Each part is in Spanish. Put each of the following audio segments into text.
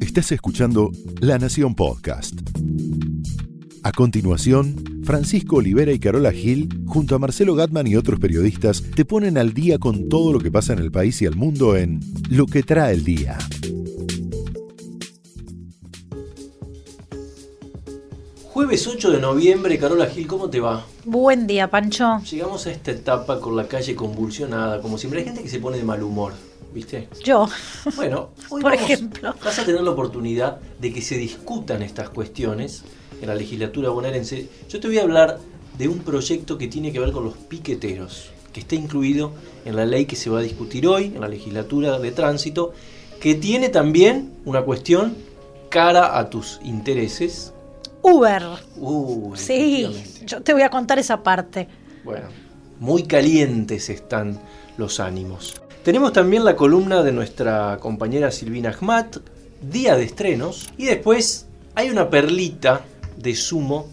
Estás escuchando La Nación Podcast. A continuación, Francisco Olivera y Carola Gil, junto a Marcelo Gatman y otros periodistas, te ponen al día con todo lo que pasa en el país y el mundo en Lo que trae el día. Jueves 8 de noviembre, Carola Gil, ¿cómo te va? Buen día, Pancho. Llegamos a esta etapa con la calle convulsionada, como siempre. Hay gente que se pone de mal humor, ¿viste? Yo. Bueno, hoy Por vamos- ejemplo. vas a tener la oportunidad de que se discutan estas cuestiones en la legislatura bonaerense. Yo te voy a hablar de un proyecto que tiene que ver con los piqueteros, que está incluido en la ley que se va a discutir hoy en la legislatura de tránsito, que tiene también una cuestión cara a tus intereses. Uber. Uh, Sí, yo te voy a contar esa parte. Bueno, muy calientes están los ánimos. Tenemos también la columna de nuestra compañera Silvina Ahmad, día de estrenos, y después hay una perlita de sumo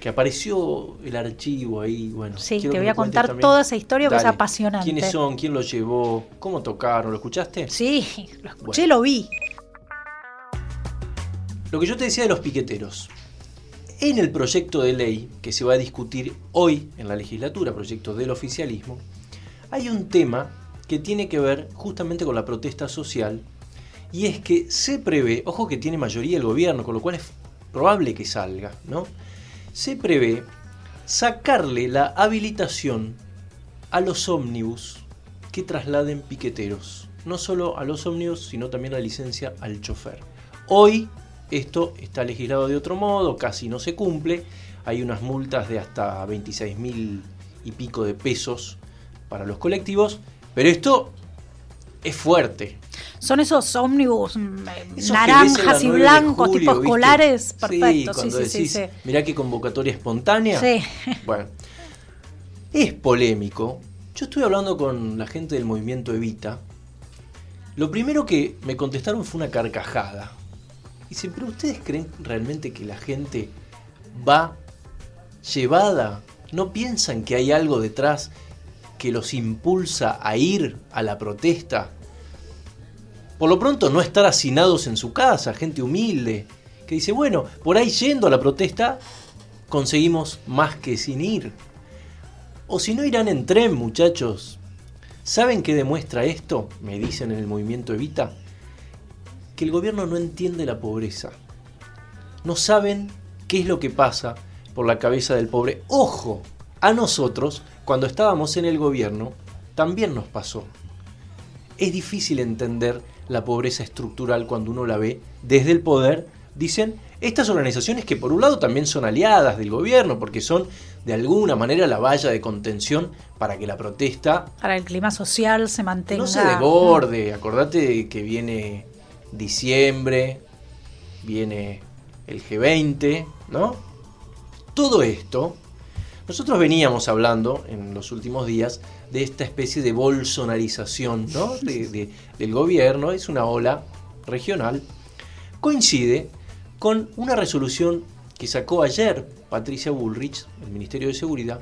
que apareció el archivo ahí, bueno. Sí, te voy a contar también. toda esa historia que es apasionante. ¿Quiénes son? ¿Quién lo llevó? ¿Cómo tocaron? ¿Lo escuchaste? Sí, lo escuché, Bueno. lo vi. Lo que yo te decía de los piqueteros. En el proyecto de ley que se va a discutir hoy en la legislatura, proyecto del oficialismo, hay un tema que tiene que ver justamente con la protesta social y es que se prevé, ojo que tiene mayoría el gobierno, con lo cual es probable que salga, ¿no? Se prevé sacarle la habilitación a los ómnibus que trasladen piqueteros. No solo a los ómnibus, sino también la licencia al chofer. Hoy esto está legislado de otro modo, casi no se cumple. Hay unas multas de hasta 26 mil y pico de pesos para los colectivos, pero esto es fuerte. Son esos ómnibus mm, Esos naranjas y 9 de blancos, julio, tipo escolares. Perfecto, sí, cuando sí, sí, decís, sí. mirá qué convocatoria espontánea. Sí. Bueno, es polémico. Yo estuve hablando con la gente del movimiento Evita. Lo primero que me contestaron fue una carcajada. Dicen, pero ¿ustedes creen realmente que la gente va llevada? ¿No piensan que hay algo detrás que los impulsa a ir a la protesta? Por lo pronto no estar hacinados en su casa, gente humilde, que dice, bueno, por ahí yendo a la protesta conseguimos más que sin ir. O si no irán en tren, muchachos. ¿Saben qué demuestra esto? Me dicen en el movimiento Evita. Que el gobierno no entiende la pobreza. No saben qué es lo que pasa por la cabeza del pobre. Ojo, a nosotros, cuando estábamos en el gobierno, también nos pasó. Es difícil entender la pobreza estructural cuando uno la ve desde el poder. Dicen, estas organizaciones que por un lado también son aliadas del gobierno, porque son de alguna manera la valla de contención para que la protesta Para el clima social se mantenga. no se desborde. Acordate que viene diciembre, viene el G20, ¿no? Todo esto, nosotros veníamos hablando en los últimos días de esta especie de bolsonarización ¿no? de- de- del gobierno, es una ola regional, coincide con una resolución que sacó ayer Patricia Bullrich, el Ministerio de Seguridad,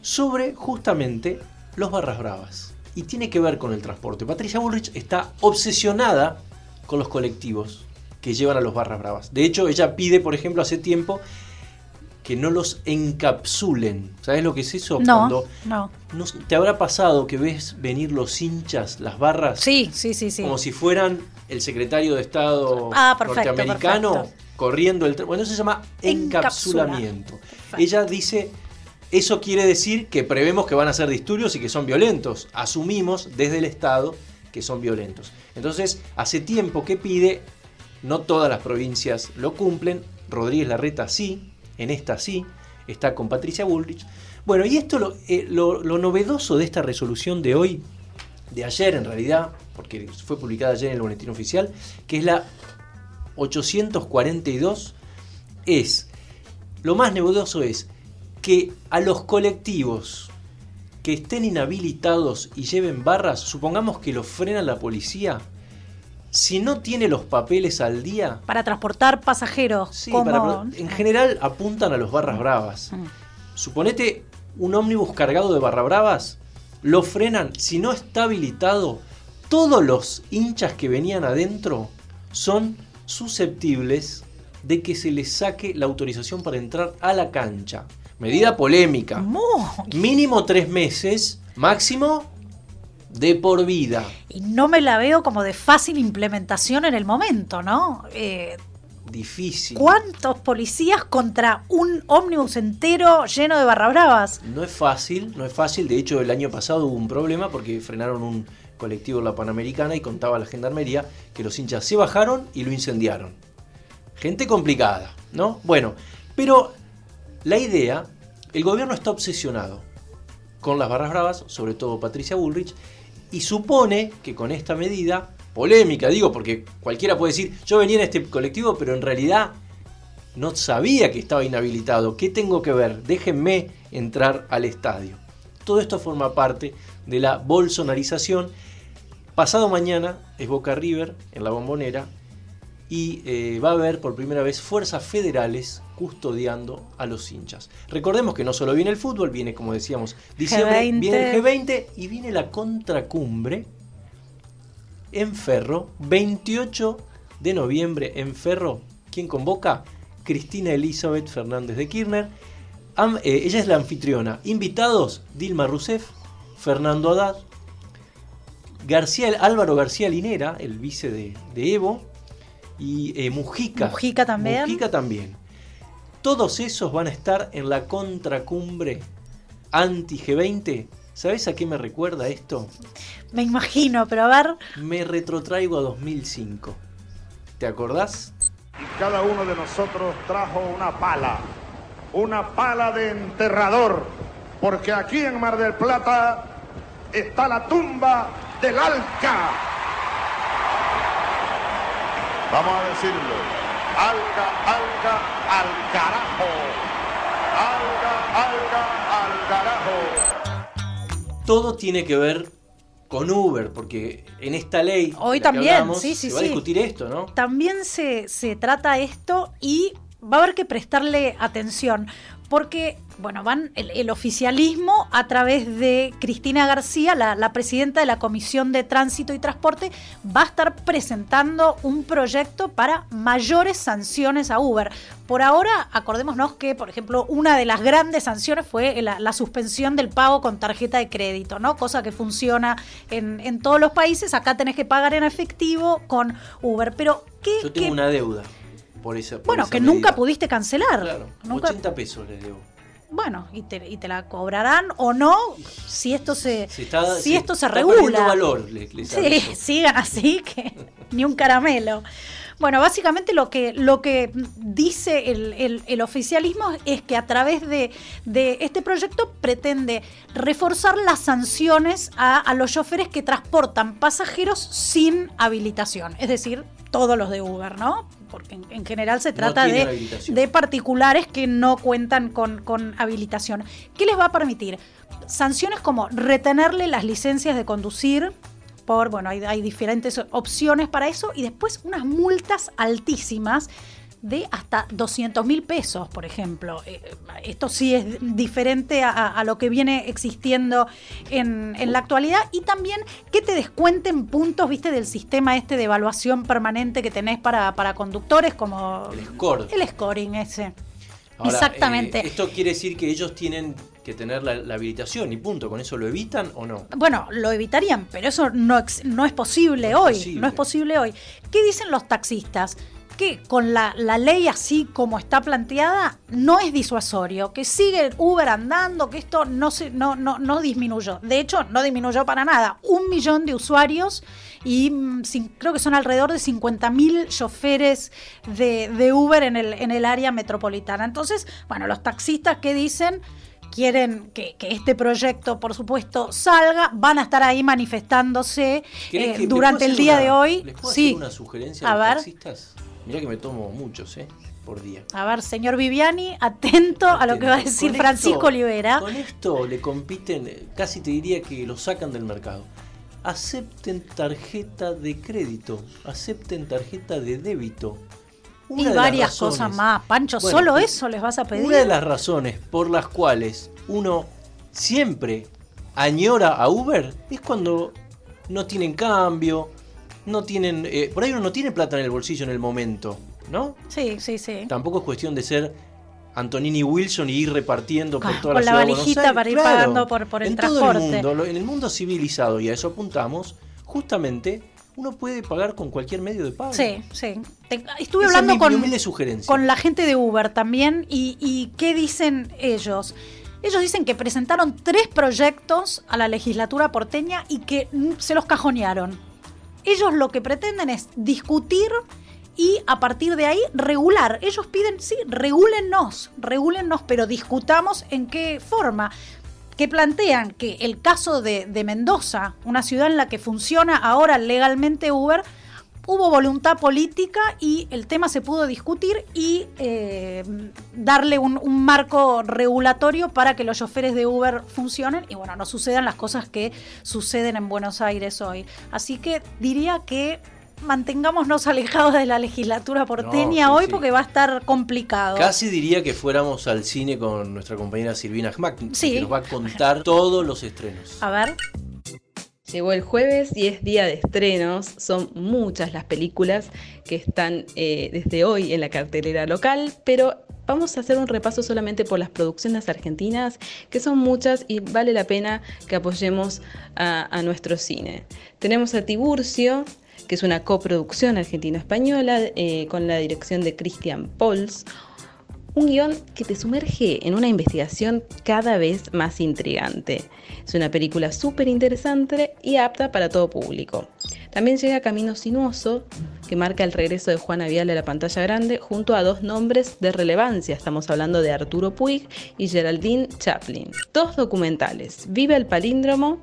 sobre justamente los barras bravas. Y tiene que ver con el transporte. Patricia Bullrich está obsesionada con los colectivos que llevan a los barras bravas. De hecho, ella pide, por ejemplo, hace tiempo que no los encapsulen. ¿Sabes lo que es eso? No, Cuando no. no- ¿Te habrá pasado que ves venir los hinchas, las barras, Sí, sí, sí, sí. como si fueran el secretario de Estado Ah, perfecto, norteamericano perfecto. corriendo el tren? Bueno, eso se llama encapsulamiento. Ella dice, eso quiere decir que prevemos que van a ser disturbios y que son violentos. Asumimos desde el Estado que son violentos. Entonces, hace tiempo que pide, no todas las provincias lo cumplen, Rodríguez Larreta sí, en esta sí, está con Patricia Bullrich. Bueno, y esto, lo, eh, lo- lo novedoso de esta resolución de hoy, de ayer en realidad, porque fue publicada ayer en el Boletín Oficial, que es la 842, es, lo más novedoso es que a los colectivos que estén inhabilitados y lleven barras, supongamos que los frena la policía, si no tiene los papeles al día, Para transportar pasajeros. sí, como- para- en general apuntan a los barras bravas. Mm. Suponete un ómnibus cargado de barra bravas, lo frenan, si no está habilitado, todos los hinchas que venían adentro son susceptibles de que se les saque la autorización para entrar a la cancha. Medida polémica. Muy. Mínimo tres meses, máximo de por vida. Y no me la veo como de fácil implementación en el momento, ¿no? Eh, Difícil. ¿Cuántos policías contra un ómnibus entero lleno de barra bravas? No es fácil, no es fácil. De hecho, el año pasado hubo un problema porque frenaron un colectivo en la Panamericana y contaba la gendarmería que los hinchas se bajaron y lo incendiaron. Gente complicada, ¿no? Bueno, pero la idea, el gobierno está obsesionado con las barras bravas, sobre todo Patricia Bullrich, y supone que con esta medida, polémica digo, porque cualquiera puede decir, yo venía en este colectivo, pero en realidad no sabía que estaba inhabilitado, ¿qué tengo que ver? Déjenme entrar al estadio. Todo esto forma parte de la bolsonarización. Pasado mañana es Boca River en la bombonera y eh, va a haber por primera vez fuerzas federales custodiando a los hinchas. Recordemos que no solo viene el fútbol, viene, como decíamos, diciembre, G20. viene el G20 y viene la contracumbre en Ferro, 28 de noviembre en Ferro. ¿Quién convoca? Cristina Elizabeth Fernández de Kirchner. Am- eh, ella es la anfitriona. Invitados, Dilma Rousseff, Fernando Haddad, García, Álvaro García Linera, el vice de, de Evo, y eh, Mujica. Mujica también. Mujica también. Todos esos van a estar en la contracumbre anti-G20. ¿Sabes a qué me recuerda esto? Me imagino, pero a ver, Me retrotraigo a 2005. ¿Te acordás? Y cada uno de nosotros trajo una pala, una pala de enterrador, porque aquí en Mar del Plata está la tumba del Alca. Vamos a decirlo. Alca, Alca, al carajo. Alca, Alca, al carajo. Todo tiene que ver con Uber, porque en esta ley Hoy de la que también, hablamos, sí, sí, se va a discutir esto, ¿no? también se, se trata esto y va a haber que prestarle atención. Porque, bueno, van el, el oficialismo a través de Cristina García, la, la presidenta de la Comisión de Tránsito y Transporte, va a estar presentando un proyecto para mayores sanciones a Uber. Por ahora, acordémonos que, por ejemplo, una de las grandes sanciones fue la, la suspensión del pago con tarjeta de crédito, ¿no? Cosa que funciona en, en todos los países. Acá tenés que pagar en efectivo con Uber. Pero, ¿qué? Yo tengo qué- una deuda por esa por bueno, esa que medida. nunca pudiste cancelar. Claro, Nunca- 80 pesos les debo. Bueno, y te, y te la cobrarán o no si esto se, Se está, si esto se está regula. perdiendo valor, les, les Sí, sigan así que ni un caramelo. Bueno, básicamente lo que, lo que dice el, el- el oficialismo es que a través de, de este proyecto pretende reforzar las sanciones a, a los choferes que transportan pasajeros sin habilitación, es decir, todos los de Uber, ¿no? Porque en, en general se trata de, particulares que no cuentan con, con habilitación. ¿Qué les va a permitir? Sanciones como retenerle las licencias de conducir, por, bueno, hay, hay diferentes opciones para eso, y después unas multas altísimas de hasta 200 mil pesos, por ejemplo. Eh, esto sí es diferente a, a lo que viene existiendo en, en la actualidad y también que te descuenten puntos, viste, del sistema este de evaluación permanente que tenés para, para conductores, como El score. el scoring ese. Ahora, Exactamente. eh, esto quiere decir que ellos tienen que tener la, la habilitación y punto. ¿Con eso lo evitan o no? Bueno, lo evitarían, pero eso no, no es posible No es hoy. posible. No es posible hoy. ¿Qué dicen los taxistas? Que con la, la ley así como está planteada no es disuasorio, que sigue Uber andando, que esto no, se, no, no, no disminuyó. De hecho, no disminuyó para nada. Un millón de usuarios y mm, cin- creo que son alrededor de 50 mil choferes de, de Uber en el, en el área metropolitana. Entonces, bueno, los taxistas que dicen quieren que, que este proyecto, por supuesto, salga, van a estar ahí manifestándose ¿Querés eh, que- ¿les durante el día una- de hoy. ¿Les puedo Sí. hacer una sugerencia A a, los ver. taxistas? Mirá que me tomo muchos, ¿eh? Por día. A ver, señor Viviani, atento a lo que va a decir Con Francisco esto- Olivera. Con esto le compiten, casi te diría que lo sacan del mercado. Acepten tarjeta de crédito, acepten tarjeta de débito. Una Y varias razones- cosas más. Pancho, Bueno, ¿solo eso les vas a pedir? Una de las razones por las cuales uno siempre añora a Uber es cuando no tienen cambio, no tienen. eh, por ahí uno no tiene plata en el bolsillo en el momento, ¿no? Sí, sí, sí. Tampoco es cuestión de ser Antonini Wilson y ir repartiendo por Claro, toda con la la ciudad de Buenos valijita Aires. para ir Claro. pagando por- por el en todo el mundo, en el mundo civilizado, y a eso apuntamos, justamente uno puede pagar con cualquier medio de pago. Sí, sí. Te- estuve Esa hablando con, con la gente de Uber también y, y ¿qué dicen ellos? Ellos dicen que presentaron tres proyectos a la legislatura porteña y que se los cajonearon. Ellos lo que pretenden es discutir y a partir de ahí regular. Ellos piden, sí, regúlennos, regúlennos, pero discutamos en qué forma. Que plantean que el caso de, de Mendoza, una ciudad en la que funciona ahora legalmente Uber, hubo voluntad política y el tema se pudo discutir y eh, darle un, un marco regulatorio para que los choferes de Uber funcionen y bueno, no sucedan las cosas que suceden en Buenos Aires hoy. Así que diría que mantengámonos alejados de la legislatura porteña sí, hoy sí. porque va a estar complicado. Casi diría que fuéramos al cine con nuestra compañera Silvina Hmack, Sí. que nos va a contar todos los estrenos. A ver, Llegó el jueves y es día de estrenos. Son muchas las películas que están eh, desde hoy en la cartelera local, pero vamos a hacer un repaso solamente por las producciones argentinas, que son muchas y vale la pena que apoyemos a, nuestro cine. Tenemos a Tiburcio, que es una coproducción argentino-española eh, con la dirección de Christian Pols. Un guion que te sumerge en una investigación cada vez más intrigante. Es una película súper interesante y apta para todo público. También llega Camino Sinuoso, que marca el regreso de Juana Vial a la pantalla grande junto a dos nombres de relevancia. Estamos hablando de Arturo Puig y Geraldine Chaplin. Dos documentales. Vive el palíndromo,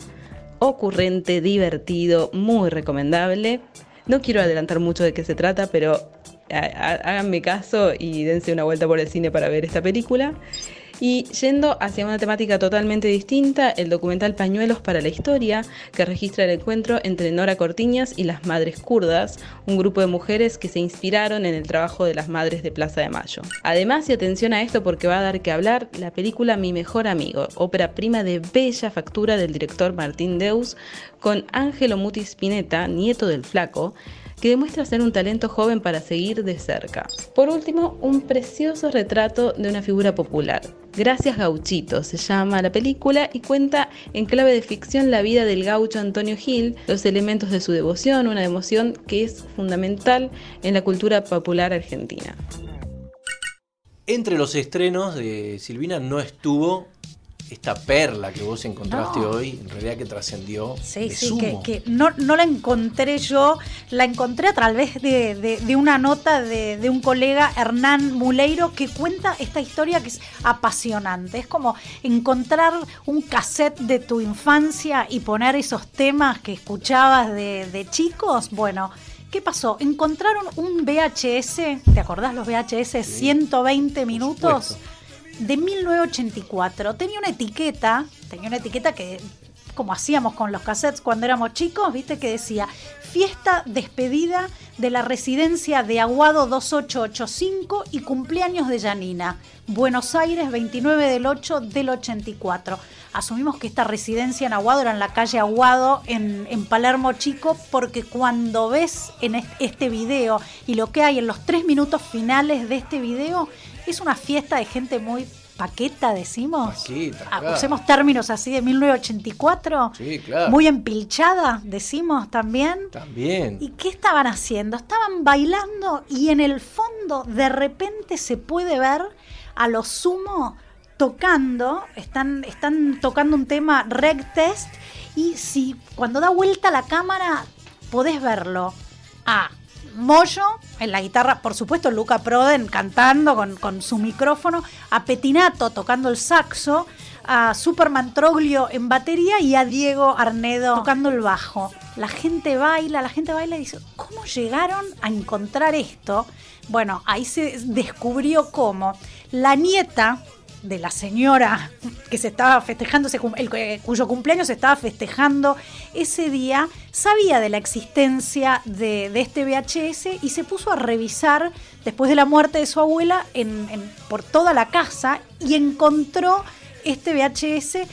ocurrente, divertido, muy recomendable. No quiero adelantar mucho de qué se trata, pero háganme caso y dense una vuelta por el cine para ver esta película. Y yendo hacia una temática totalmente distinta, el documental Pañuelos para la Historia, que registra el encuentro entre Nora Cortiñas y las Madres Kurdas, un grupo de mujeres que se inspiraron en el trabajo de las Madres de Plaza de Mayo. Además, y atención a esto porque va a dar que hablar, la película Mi Mejor Amigo, ópera prima de bella factura del director Martín Deus, con Ángelo Muti Spinetta, nieto del flaco, que demuestra ser un talento joven para seguir de cerca. Por último, un precioso retrato de una figura popular. Gracias Gauchito se llama la película y cuenta en clave de ficción la vida del gaucho Antonio Gil, los elementos de su devoción, una devoción que es fundamental en la cultura popular argentina. Entre los estrenos de Silvina no estuvo esta perla que vos encontraste No. hoy, en realidad que trascendió Sí, sí, sumo. que no, no la encontré yo, la encontré a través de, de- de una nota de, de un colega, Hernán Muleiro, que cuenta esta historia que es apasionante. Es como encontrar un cassette de tu infancia y poner esos temas que escuchabas de, de chicos. Bueno, ¿qué pasó? Encontraron un VHS, ¿te acordás los VHS? 120 minutos. De 1984. Tenía una etiqueta, tenía una etiqueta que como hacíamos con los cassettes cuando éramos chicos, viste que decía fiesta despedida de la residencia de Aguado 2885 y cumpleaños de Yanina, Buenos Aires 29 del 8 del 84. Asumimos que esta residencia en Aguado era en la calle Aguado en, en Palermo Chico porque cuando ves en es- este video y lo que hay en los tres minutos finales de este video es una fiesta de gente muy paqueta, decimos. Paqueta, Ah, claro. Usemos términos así de 1984. Sí, claro. Muy empilchada, decimos también. También. ¿Y qué estaban haciendo? Estaban bailando y en el fondo de repente se puede ver a los sumo tocando, están, están tocando un tema reg test y si cuando da vuelta la cámara podés verlo a Moyo en la guitarra, por supuesto Luca Proden cantando con, con su micrófono, a Petinato tocando el saxo, a Superman Troglio en batería y a Diego Arnedo tocando el bajo. La gente baila, la gente baila y dice, ¿cómo llegaron a encontrar esto? Bueno, ahí se descubrió cómo la nieta de la señora que se estaba festejando, eh, cuyo cumpleaños se estaba festejando ese día, sabía de la existencia de, este VHS y se puso a revisar después de la muerte de su abuela en- por toda la casa y encontró este VHS.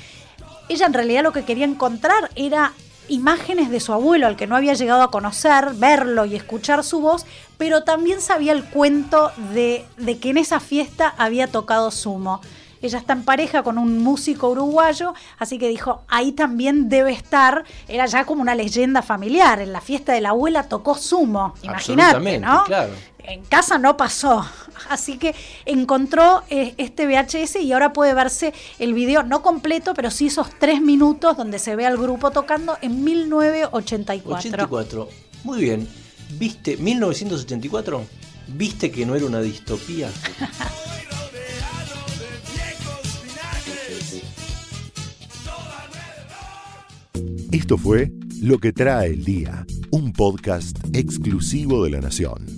Ella en realidad lo que quería encontrar era imágenes de su abuelo, al que no había llegado a conocer, verlo y escuchar su voz, pero también sabía el cuento de, de que en esa fiesta había tocado sumo. Ella está en pareja con un músico uruguayo, así que dijo, ahí también debe estar, era ya como una leyenda familiar, en la fiesta de la abuela tocó sumo, imagínate, ¿no? Claro. En casa no pasó, así que encontró eh, este VHS y ahora puede verse el video, no completo, pero sí esos tres minutos donde se ve al grupo tocando en 1984. 84. Muy bien. ¿Viste 1984? ¿Viste que no era una distopía? Esto fue Lo que trae el día, un podcast exclusivo de La Nación.